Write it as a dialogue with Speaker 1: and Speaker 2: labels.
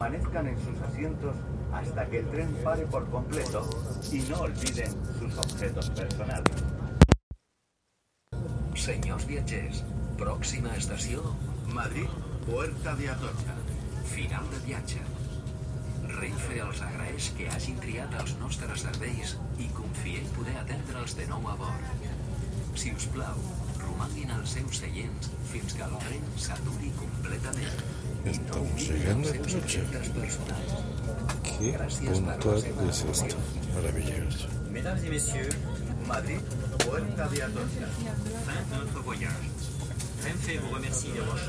Speaker 1: Permanezcan en sus asientos hasta que el tren pare por completo y no olviden sus objetos personales.
Speaker 2: Senyors viatgers, pròxima estació,
Speaker 1: Madrid, Puerta de Atocha.
Speaker 2: final de viatge. Renfe els agraeix que hagin triat els nostres serveis i confia en poder atendre'ls de nou a bord. Si us plau, romanguin als seus seients fins que el tren s'aturi completament.
Speaker 3: Estamos llegando
Speaker 2: al trucha.
Speaker 3: Qué puntual es esto. Maravilloso.
Speaker 4: Mesdames y messieurs,
Speaker 1: Madrid, buen día a todos.
Speaker 4: Fin de notre voyage. Renfe vous remercie d'avoir choisi.